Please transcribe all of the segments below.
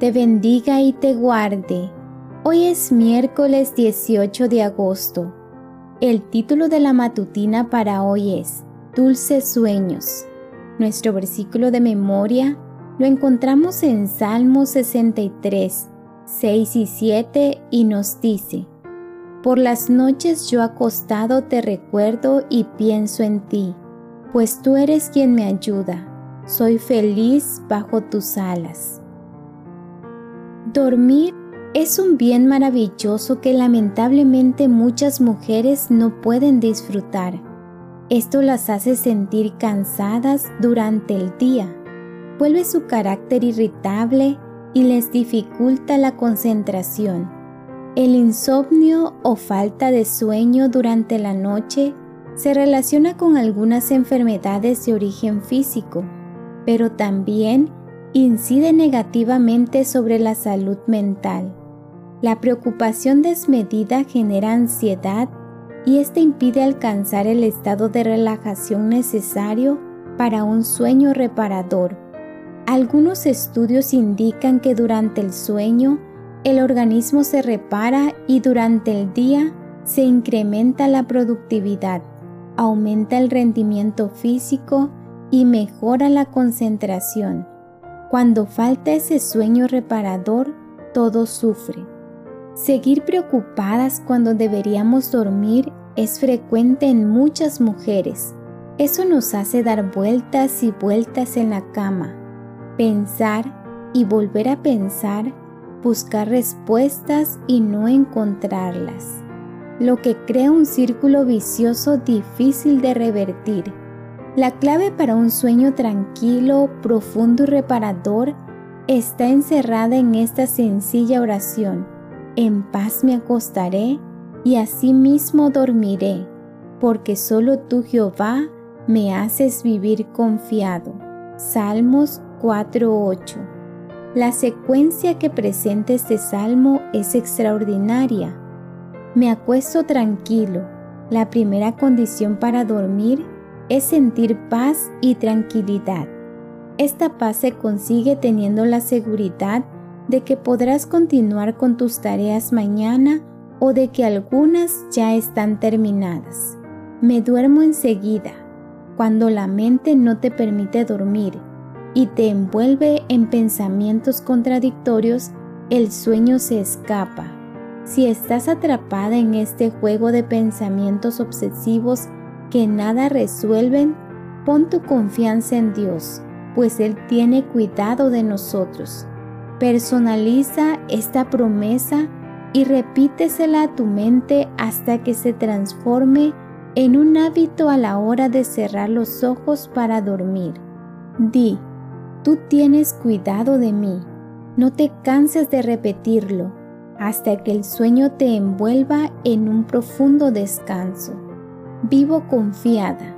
te bendiga y te guarde. Hoy es miércoles 18 de agosto. El título de la matutina para hoy es Dulces Sueños. Nuestro versículo de memoria lo encontramos en Salmo 63, 6 y 7 y nos dice, Por las noches yo acostado te recuerdo y pienso en ti, pues tú eres quien me ayuda, soy feliz bajo tus alas. Dormir es un bien maravilloso que lamentablemente muchas mujeres no pueden disfrutar. Esto las hace sentir cansadas durante el día, vuelve su carácter irritable y les dificulta la concentración. El insomnio o falta de sueño durante la noche se relaciona con algunas enfermedades de origen físico, pero también incide negativamente sobre la salud mental. La preocupación desmedida genera ansiedad y este impide alcanzar el estado de relajación necesario para un sueño reparador. Algunos estudios indican que durante el sueño el organismo se repara y durante el día se incrementa la productividad, aumenta el rendimiento físico y mejora la concentración. Cuando falta ese sueño reparador, todo sufre. Seguir preocupadas cuando deberíamos dormir es frecuente en muchas mujeres. Eso nos hace dar vueltas y vueltas en la cama, pensar y volver a pensar, buscar respuestas y no encontrarlas, lo que crea un círculo vicioso difícil de revertir la clave para un sueño tranquilo, profundo y reparador está encerrada en esta sencilla oración. En paz me acostaré y asimismo dormiré, porque solo tú Jehová me haces vivir confiado. Salmos 4.8 La secuencia que presenta este salmo es extraordinaria. Me acuesto tranquilo. La primera condición para dormir es sentir paz y tranquilidad. Esta paz se consigue teniendo la seguridad de que podrás continuar con tus tareas mañana o de que algunas ya están terminadas. Me duermo enseguida, cuando la mente no te permite dormir y te envuelve en pensamientos contradictorios, el sueño se escapa. Si estás atrapada en este juego de pensamientos obsesivos que nada resuelven, pon tu confianza en Dios, pues Él tiene cuidado de nosotros. Personaliza esta promesa y repítesela a tu mente hasta que se transforme en un hábito a la hora de cerrar los ojos para dormir. Di, tú tienes cuidado de mí. No te canses de repetirlo hasta que el sueño te envuelva en un profundo descanso. Vivo confiada.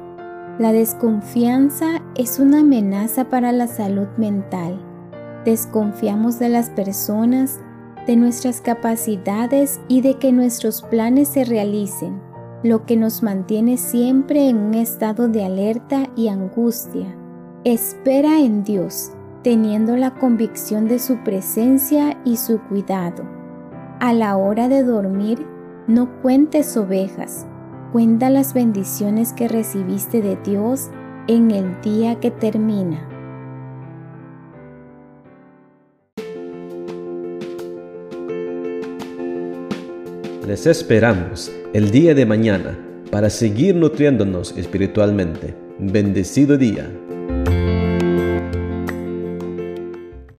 La desconfianza es una amenaza para la salud mental. Desconfiamos de las personas, de nuestras capacidades y de que nuestros planes se realicen, lo que nos mantiene siempre en un estado de alerta y angustia. Espera en Dios, teniendo la convicción de su presencia y su cuidado. A la hora de dormir, no cuentes ovejas, Cuenta las bendiciones que recibiste de Dios en el día que termina. Les esperamos el día de mañana para seguir nutriéndonos espiritualmente. Bendecido día.